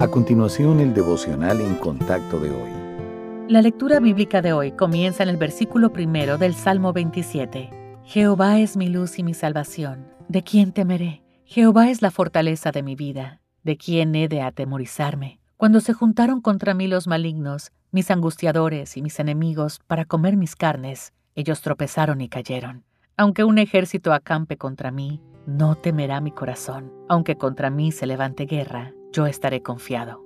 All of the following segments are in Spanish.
A continuación, el devocional en contacto de hoy. La lectura bíblica de hoy comienza en el versículo primero del Salmo 27. Jehová es mi luz y mi salvación. ¿De quién temeré? Jehová es la fortaleza de mi vida. ¿De quién he de atemorizarme? Cuando se juntaron contra mí los malignos, mis angustiadores y mis enemigos, para comer mis carnes, ellos tropezaron y cayeron. Aunque un ejército acampe contra mí, no temerá mi corazón. Aunque contra mí se levante guerra, yo estaré confiado.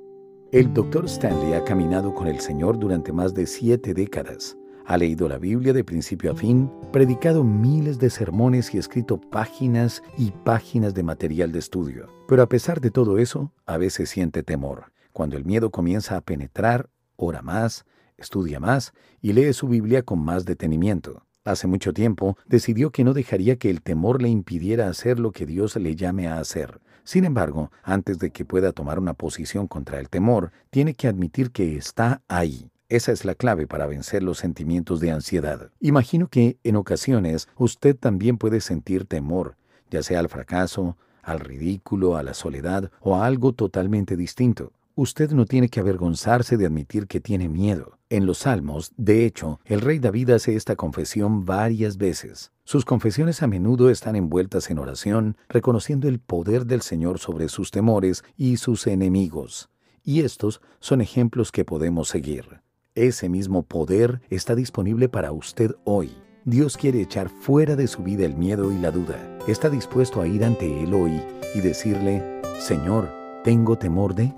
El Dr. Stanley ha caminado con el Señor durante más de siete décadas. Ha leído la Biblia de principio a fin, predicado miles de sermones y escrito páginas y páginas de material de estudio. Pero a pesar de todo eso, a veces siente temor. Cuando el miedo comienza a penetrar, ora más, estudia más y lee su Biblia con más detenimiento. Hace mucho tiempo decidió que no dejaría que el temor le impidiera hacer lo que Dios le llame a hacer. Sin embargo, antes de que pueda tomar una posición contra el temor, tiene que admitir que está ahí. Esa es la clave para vencer los sentimientos de ansiedad. Imagino que en ocasiones usted también puede sentir temor, ya sea al fracaso, al ridículo, a la soledad o a algo totalmente distinto. Usted no tiene que avergonzarse de admitir que tiene miedo. En los Salmos, de hecho, el rey David hace esta confesión varias veces. Sus confesiones a menudo están envueltas en oración, reconociendo el poder del Señor sobre sus temores y sus enemigos. Y estos son ejemplos que podemos seguir. Ese mismo poder está disponible para usted hoy. Dios quiere echar fuera de su vida el miedo y la duda. Está dispuesto a ir ante Él hoy y decirle, Señor, tengo temor de...